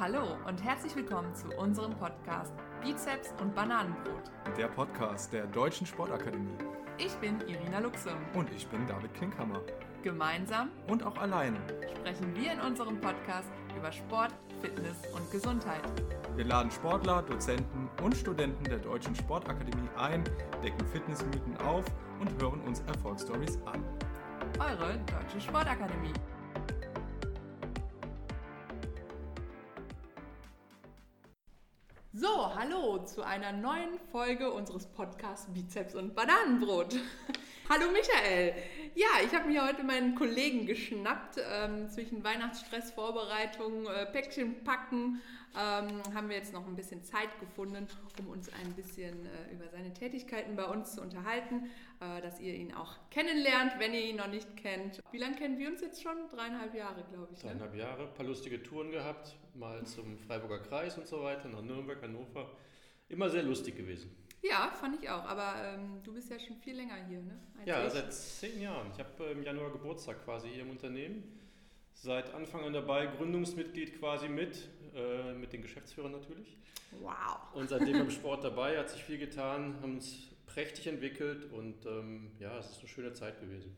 Hallo und herzlich willkommen zu unserem Podcast Bizeps und Bananenbrot. Der Podcast der Deutschen Sportakademie. Ich bin Irina Luxem. Und ich bin David Klinkhammer. Gemeinsam und auch alleine sprechen wir in unserem Podcast über Sport, Fitness und Gesundheit. Wir laden Sportler, Dozenten und Studenten der Deutschen Sportakademie ein, decken Fitnessmythen auf und hören uns Erfolgsstories an. Eure Deutsche Sportakademie. So, hallo zu einer neuen Folge unseres Podcasts Bizeps und Bananenbrot. hallo Michael. Ja, ich habe mir heute meinen Kollegen geschnappt. Ähm, zwischen Weihnachtsstress, Vorbereitung, äh, Päckchen packen ähm, haben wir jetzt noch ein bisschen Zeit gefunden, um uns ein bisschen äh, über seine Tätigkeiten bei uns zu unterhalten, äh, dass ihr ihn auch kennenlernt, wenn ihr ihn noch nicht kennt. Wie lange kennen wir uns jetzt schon? Dreieinhalb Jahre, glaube ich. Ne? Dreieinhalb ne? Jahre, ein paar lustige Touren gehabt, mal zum Freiburger Kreis und so weiter, nach Nürnberg, Hannover. Immer sehr lustig gewesen. Ja, fand ich auch. Aber ähm, du bist ja schon viel länger hier, ne? Als ja, ich. seit zehn Jahren. Ich habe im Januar Geburtstag quasi hier im Unternehmen. Seit Anfang an dabei, Gründungsmitglied quasi mit, äh, mit den Geschäftsführern natürlich. Wow. Und seitdem im Sport dabei, hat sich viel getan, haben uns prächtig entwickelt und ähm, ja, es ist eine schöne Zeit gewesen.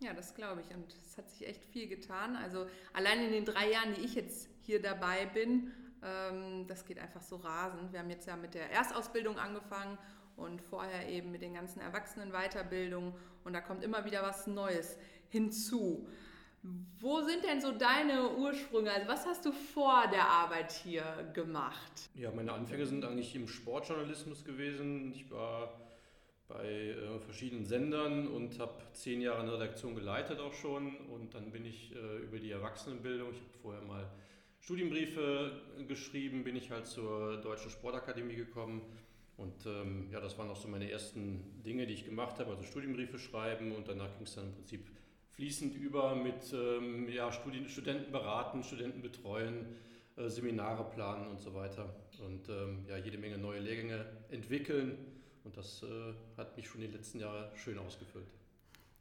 Ja, das glaube ich. Und es hat sich echt viel getan. Also allein in den drei Jahren, die ich jetzt hier dabei bin, ähm, das geht einfach so rasend. Wir haben jetzt ja mit der Erstausbildung angefangen und vorher eben mit den ganzen Erwachsenen-Weiterbildungen und da kommt immer wieder was Neues hinzu. Wo sind denn so deine Ursprünge? Also was hast du vor der Arbeit hier gemacht? Ja, meine Anfänge sind eigentlich im Sportjournalismus gewesen. Ich war bei äh, verschiedenen Sendern und habe zehn Jahre eine Redaktion geleitet auch schon. Und dann bin ich äh, über die Erwachsenenbildung, ich habe vorher mal Studienbriefe geschrieben, bin ich halt zur Deutschen Sportakademie gekommen. Und ähm, ja, das waren auch so meine ersten Dinge, die ich gemacht habe, also Studienbriefe schreiben und danach ging es dann im Prinzip fließend über mit ähm, ja, Studien, Studenten beraten, Studenten betreuen, äh, Seminare planen und so weiter. Und ähm, ja, jede Menge neue Lehrgänge entwickeln. Und das äh, hat mich schon die letzten Jahre schön ausgefüllt.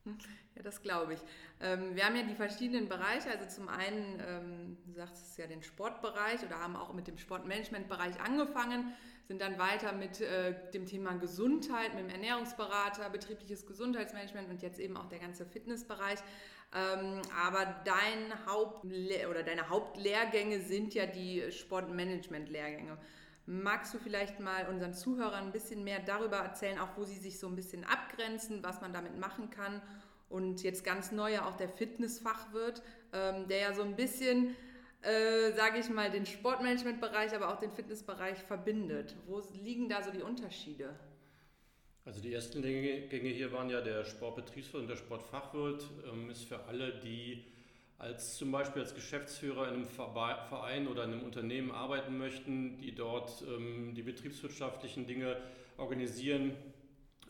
Ja, das glaube ich. Ähm, wir haben ja die verschiedenen Bereiche. Also zum einen, ähm, du sagst es ja den Sportbereich oder haben auch mit dem Sportmanagementbereich angefangen, sind dann weiter mit äh, dem Thema Gesundheit, mit dem Ernährungsberater, betriebliches Gesundheitsmanagement und jetzt eben auch der ganze Fitnessbereich. Ähm, aber dein Haupt oder deine Hauptlehrgänge sind ja die Sportmanagement-Lehrgänge. Magst du vielleicht mal unseren Zuhörern ein bisschen mehr darüber erzählen, auch wo sie sich so ein bisschen abgrenzen, was man damit machen kann? Und jetzt ganz neu ja auch der Fitnessfachwirt, ähm, der ja so ein bisschen, äh, sage ich mal, den Sportmanagementbereich, aber auch den Fitnessbereich verbindet. Wo liegen da so die Unterschiede? Also die ersten Gänge hier waren ja der Sportbetriebswirt und der Sportfachwirt. Ähm, ist für alle, die als zum Beispiel als Geschäftsführer in einem Verein oder in einem Unternehmen arbeiten möchten, die dort ähm, die betriebswirtschaftlichen Dinge organisieren.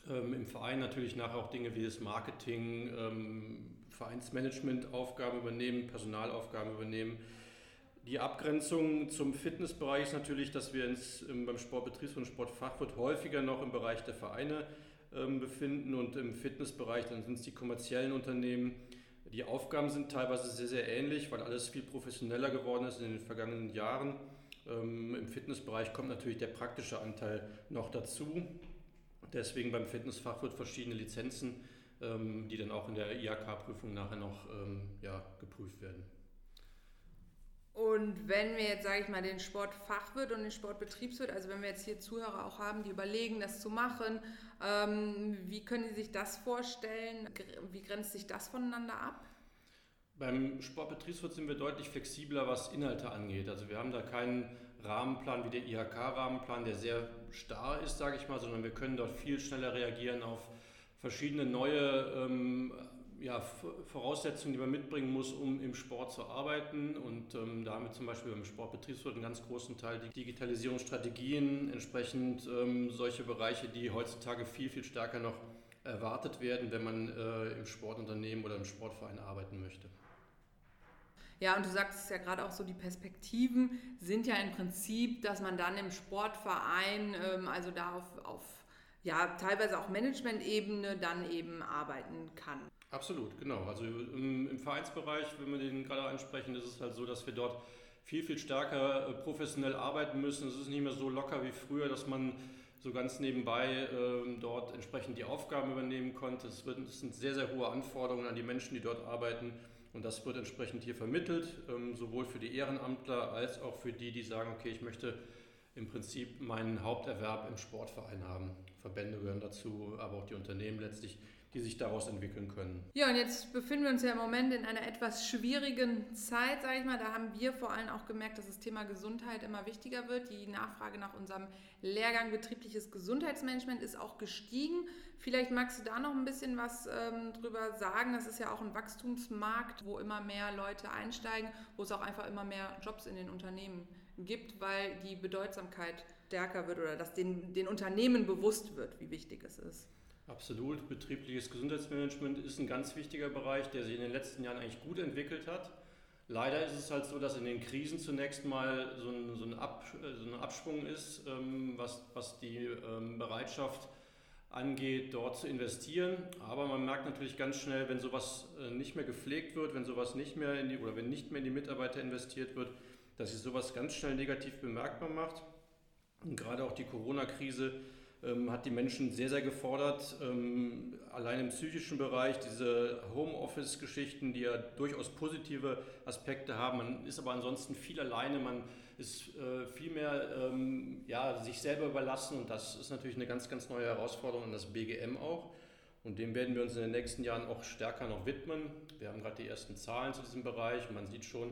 Ähm, Im Verein natürlich nachher auch Dinge wie das Marketing, ähm, Vereinsmanagement-Aufgaben übernehmen, Personalaufgaben übernehmen. Die Abgrenzung zum Fitnessbereich ist natürlich, dass wir uns ähm, beim Sportbetriebs- und Sportfachwirt häufiger noch im Bereich der Vereine ähm, befinden und im Fitnessbereich dann sind es die kommerziellen Unternehmen die Aufgaben sind teilweise sehr, sehr ähnlich, weil alles viel professioneller geworden ist in den vergangenen Jahren. Ähm, Im Fitnessbereich kommt natürlich der praktische Anteil noch dazu. Deswegen beim Fitnessfachwirt verschiedene Lizenzen, ähm, die dann auch in der IHK-Prüfung nachher noch ähm, ja, geprüft werden. Und wenn wir jetzt, sage ich mal, den Sportfachwirt und den Sportbetriebswirt, also wenn wir jetzt hier Zuhörer auch haben, die überlegen, das zu machen, ähm, wie können Sie sich das vorstellen? Wie grenzt sich das voneinander ab? Beim Sportbetriebswirt sind wir deutlich flexibler, was Inhalte angeht. Also wir haben da keinen Rahmenplan wie der IHK-Rahmenplan, der sehr starr ist, sage ich mal, sondern wir können dort viel schneller reagieren auf verschiedene neue ähm, ja, Voraussetzungen, die man mitbringen muss, um im Sport zu arbeiten. Und ähm, da haben wir zum Beispiel beim Sportbetriebswirt einen ganz großen Teil die Digitalisierungsstrategien, entsprechend ähm, solche Bereiche, die heutzutage viel, viel stärker noch erwartet werden, wenn man äh, im Sportunternehmen oder im Sportverein arbeiten möchte. Ja, und du sagst es ja gerade auch so, die Perspektiven sind ja im Prinzip, dass man dann im Sportverein, ähm, also da auf, auf ja, teilweise auch Management-Ebene dann eben arbeiten kann. Absolut, genau. Also im, im, Vereinsbereich, wenn wir den gerade ansprechen, ist es halt so, dass wir dort viel, viel stärker äh, professionell arbeiten müssen. Es ist nicht mehr so locker wie früher, dass man so ganz nebenbei ähm, dort entsprechend die Aufgaben übernehmen konnte. Es, wird, es, sind sehr, sehr hohe Anforderungen an die Menschen, die dort arbeiten. Und das wird entsprechend hier vermittelt, ähm, sowohl für die Ehrenamtler als auch für die, die sagen, okay, ich möchte im Prinzip meinen Haupterwerb im Sportverein haben. Verbände gehören dazu, aber auch die Unternehmen letztlich, die sich daraus entwickeln können. Ja, und jetzt befinden wir uns ja im Moment in einer etwas schwierigen Zeit, sage ich mal. Da haben wir vor allem auch gemerkt, dass das Thema Gesundheit immer wichtiger wird. Die Nachfrage nach unserem Lehrgang betriebliches Gesundheitsmanagement ist auch gestiegen. Vielleicht magst du da noch ein bisschen was ähm, drüber sagen. Das ist ja auch ein Wachstumsmarkt, wo immer mehr Leute einsteigen, wo es auch einfach immer mehr Jobs in den Unternehmen gibt, weil die Bedeutsamkeit stärker wird oder dass den, den Unternehmen bewusst wird, wie wichtig es ist. Absolut. Betriebliches Gesundheitsmanagement ist ein ganz wichtiger Bereich, der sich in den letzten Jahren eigentlich gut entwickelt hat. Leider ist es halt so, dass in den Krisen zunächst mal so ein, so ein, Ab, so ein Abschwung ist, ähm, was, was die ähm, Bereitschaft angeht, dort zu investieren. Aber man merkt natürlich ganz schnell, wenn sowas äh, nicht mehr gepflegt wird, wenn sowas nicht mehr in die oder wenn nicht mehr in die Mitarbeiter investiert wird, dass sich sowas ganz schnell negativ bemerkbar macht. Und gerade auch die Corona-Krise ähm, hat die Menschen sehr, sehr gefordert. Ähm, allein im psychischen Bereich, diese Homeoffice-Geschichten, die ja durchaus positive Aspekte haben. Man ist aber ansonsten viel alleine, man ist äh, viel mehr ähm, ja, sich selber überlassen und das ist natürlich eine ganz, ganz neue Herausforderung an das BGM auch. Und dem werden wir uns in den nächsten Jahren auch stärker noch widmen. Wir haben gerade die ersten Zahlen zu diesem Bereich man sieht schon,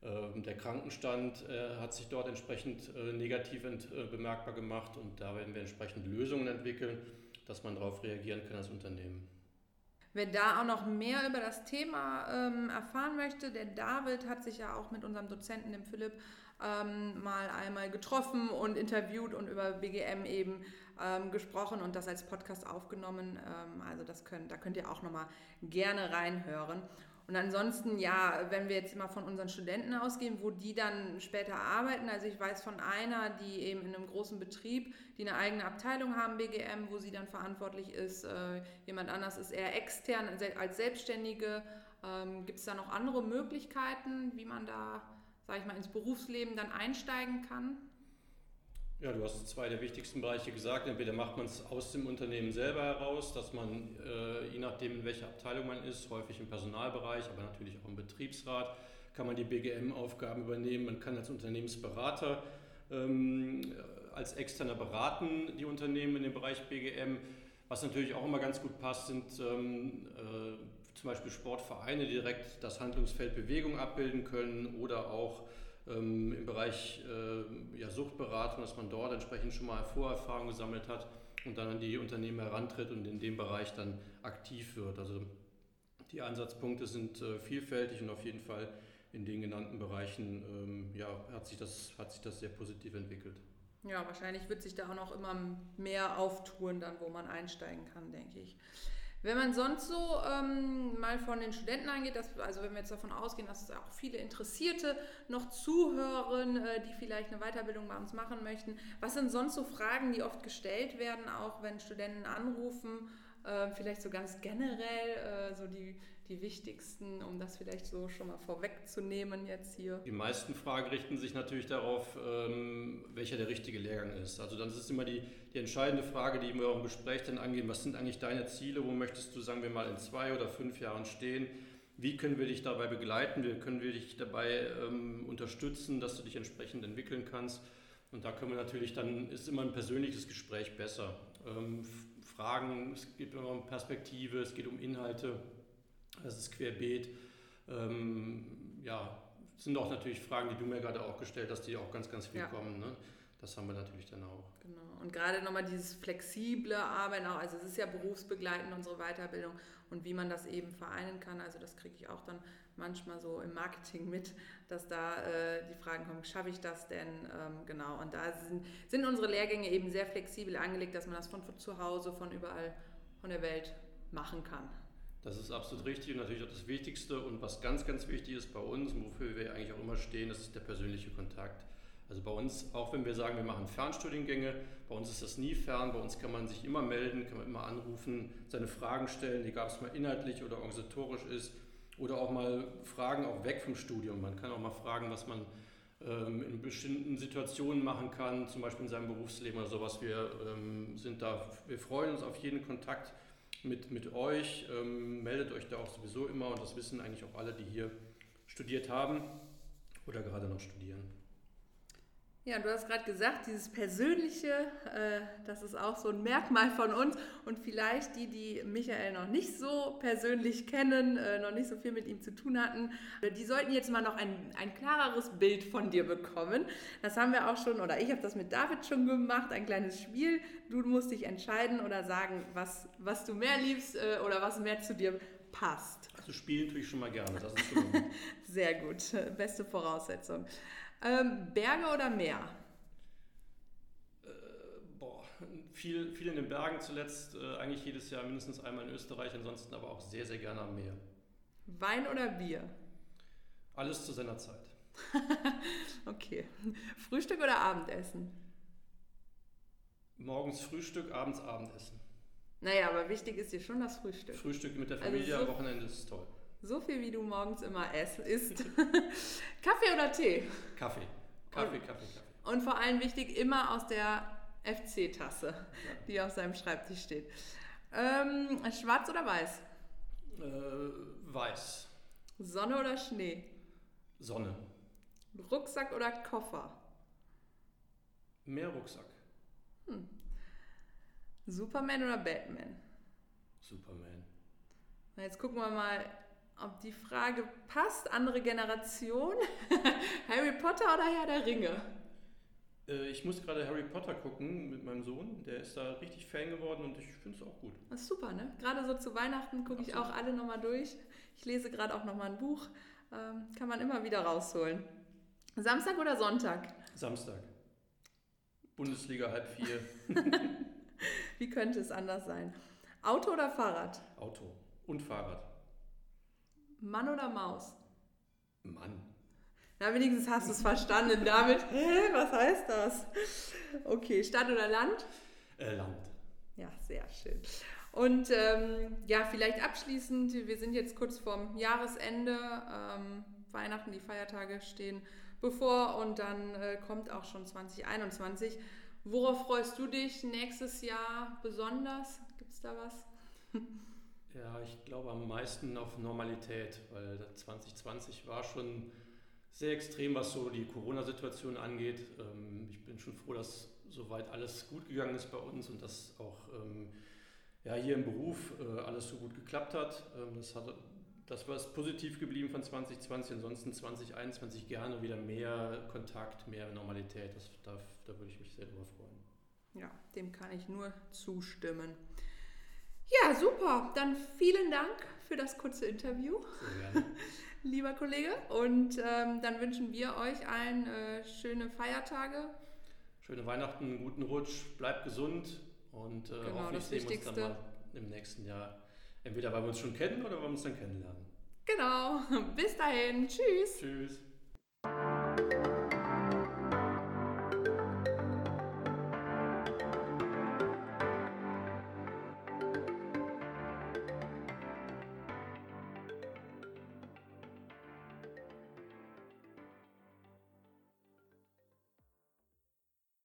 der Krankenstand äh, hat sich dort entsprechend äh, negativ äh, bemerkbar gemacht und da werden wir entsprechend Lösungen entwickeln, dass man darauf reagieren kann als Unternehmen. Wer da auch noch mehr über das Thema ähm, erfahren möchte, der David hat sich ja auch mit unserem Dozenten, dem Philipp, ähm, mal einmal getroffen und interviewt und über BGM eben ähm, gesprochen und das als Podcast aufgenommen. Ähm, also das könnt, da könnt ihr auch nochmal gerne reinhören. Und ansonsten, ja, wenn wir jetzt mal von unseren Studenten ausgehen, wo die dann später arbeiten, also ich weiß von einer, die eben in einem großen Betrieb, die eine eigene Abteilung haben, BGM, wo sie dann verantwortlich ist, äh, jemand anders ist eher extern als Selbstständige. Ähm, Gibt es da noch andere Möglichkeiten, wie man da, sage ich mal, ins Berufsleben dann einsteigen kann? Ja, du hast zwei der wichtigsten Bereiche gesagt. Entweder macht man es aus dem Unternehmen selber heraus, dass man, äh, je nachdem, in welcher Abteilung man ist, häufig im Personalbereich, aber natürlich auch im Betriebsrat, kann man die BGM-Aufgaben übernehmen. Man kann als Unternehmensberater ähm, als externer beraten die Unternehmen in dem Bereich BGM. Was natürlich auch immer ganz gut passt, sind ähm, äh, zum Beispiel Sportvereine, die direkt das Handlungsfeld Bewegung abbilden können oder auch ähm, im Bereich äh, ja, Suchtberatung, dass man dort entsprechend schon mal Vorerfahrung gesammelt hat und dann an die Unternehmen herantritt und in dem Bereich dann aktiv wird. Also die Ansatzpunkte sind äh, vielfältig und auf jeden Fall in den genannten Bereichen ähm, ja, hat, sich das, hat sich das sehr positiv entwickelt. Ja, wahrscheinlich wird sich da auch noch immer mehr auftun, dann wo man einsteigen kann, denke ich. Wenn man sonst so ähm, mal von den Studenten angeht, dass, also wenn wir jetzt davon ausgehen, dass es auch viele Interessierte noch zuhören, äh, die vielleicht eine Weiterbildung bei uns machen möchten, was sind sonst so Fragen, die oft gestellt werden, auch wenn Studenten anrufen, äh, vielleicht so ganz generell, äh, so die die wichtigsten, um das vielleicht so schon mal vorwegzunehmen jetzt hier? Die meisten Fragen richten sich natürlich darauf, ähm, welcher der richtige Lehrgang ist. Also dann ist es immer die, die entscheidende Frage, die wir auch im Gespräch dann angehen, was sind eigentlich deine Ziele, wo möchtest du, sagen wir mal, in zwei oder fünf Jahren stehen? Wie können wir dich dabei begleiten? Wie können wir dich dabei ähm, unterstützen, dass du dich entsprechend entwickeln kannst? Und da können wir natürlich dann, ist immer ein persönliches Gespräch besser. Ähm, Fragen, es geht immer um Perspektive, es geht um Inhalte. Das ist querbeet. Ähm, ja, sind auch natürlich Fragen, die du mir gerade auch gestellt hast, die auch ganz, ganz viel ja. kommen. Ne? Das haben wir natürlich dann auch. Genau. Und gerade nochmal dieses flexible Arbeiten, auch, also es ist ja berufsbegleitend unsere Weiterbildung und wie man das eben vereinen kann. Also das kriege ich auch dann manchmal so im Marketing mit, dass da äh, die Fragen kommen, schaffe ich das denn? Ähm, genau. Und da sind, sind unsere Lehrgänge eben sehr flexibel angelegt, dass man das von zu Hause, von überall von der Welt machen kann. Das ist absolut richtig und natürlich auch das Wichtigste. Und was ganz, ganz wichtig ist bei uns, wofür wir eigentlich auch immer stehen, das ist der persönliche Kontakt. Also bei uns, auch wenn wir sagen, wir machen Fernstudiengänge, bei uns ist das nie fern, bei uns kann man sich immer melden, kann man immer anrufen, seine Fragen stellen, egal ob es mal inhaltlich oder organisatorisch ist, oder auch mal Fragen auch weg vom Studium. Man kann auch mal fragen, was man ähm, in bestimmten Situationen machen kann, zum Beispiel in seinem Berufsleben oder sowas. Wir ähm, sind da, wir freuen uns auf jeden Kontakt mit, mit euch. Ähm, meldet euch da auch sowieso immer und das wissen eigentlich auch alle, die hier studiert haben oder gerade noch studieren. Ja, du hast gerade gesagt, dieses Persönliche, äh, das ist auch so ein Merkmal von uns. Und vielleicht die, die Michael noch nicht so persönlich kennen, äh, noch nicht so viel mit ihm zu tun hatten, äh, die sollten jetzt mal noch ein, ein klareres Bild von dir bekommen. Das haben wir auch schon, oder ich habe das mit David schon gemacht, ein kleines Spiel. Du musst dich entscheiden oder sagen, was, was du mehr liebst äh, oder was mehr zu dir passt. Also spielen tue ich schon mal gerne, das ist schon gut. Sehr gut, beste Voraussetzung. Ähm, Berge oder Meer? Äh, boah, viel, viel in den Bergen zuletzt, äh, eigentlich jedes Jahr mindestens einmal in Österreich, ansonsten aber auch sehr, sehr gerne am Meer. Wein oder Bier? Alles zu seiner Zeit. okay. Frühstück oder Abendessen? Morgens Frühstück, abends Abendessen. Naja, aber wichtig ist dir schon das Frühstück. Frühstück mit der Familie also so, am Wochenende ist toll. So viel wie du morgens immer isst. Kaffee oder Tee? Kaffee. Kaffee, und, Kaffee, Kaffee. Und vor allem wichtig, immer aus der FC-Tasse, ja. die auf seinem Schreibtisch steht. Ähm, schwarz oder weiß? Äh, weiß. Sonne oder Schnee? Sonne. Rucksack oder Koffer? Mehr Rucksack. Hm. Superman oder Batman? Superman. Jetzt gucken wir mal, ob die Frage passt. Andere Generation. Harry Potter oder Herr der Ringe? Äh, ich muss gerade Harry Potter gucken mit meinem Sohn. Der ist da richtig Fan geworden und ich finde es auch gut. Das ist super, ne? Gerade so zu Weihnachten gucke ich auch alle nochmal durch. Ich lese gerade auch nochmal ein Buch. Ähm, kann man immer wieder rausholen. Samstag oder Sonntag? Samstag. Bundesliga halb vier. Wie könnte es anders sein? Auto oder Fahrrad? Auto und Fahrrad. Mann oder Maus? Mann. Na, wenigstens hast du es verstanden damit. Hä, was heißt das? Okay, Stadt oder Land? Äh, Land. Ja, sehr schön. Und ähm, ja, vielleicht abschließend, wir sind jetzt kurz vorm Jahresende. Ähm, Weihnachten, die Feiertage stehen bevor und dann äh, kommt auch schon 2021. Worauf freust du dich nächstes Jahr besonders? Gibt es da was? Ja, ich glaube am meisten auf Normalität, weil 2020 war schon sehr extrem, was so die Corona-Situation angeht. Ähm, ich bin schon froh, dass soweit alles gut gegangen ist bei uns und dass auch ähm, ja, hier im Beruf äh, alles so gut geklappt hat. Ähm, das, hat das war es positiv geblieben von 2020. Ansonsten 2021 gerne wieder mehr Kontakt, mehr Normalität. Das, da, da würde ich mich sehr drüber freuen. Ja, dem kann ich nur zustimmen. Ja, super. Dann vielen Dank für das kurze Interview, lieber Kollege. Und ähm, dann wünschen wir euch allen äh, schöne Feiertage. Schöne Weihnachten, guten Rutsch, bleibt gesund und äh, genau, hoffentlich sehen wir uns dann mal im nächsten Jahr. Entweder weil wir uns schon kennen oder weil wir uns dann kennenlernen. Genau. Bis dahin. Tschüss. Tschüss.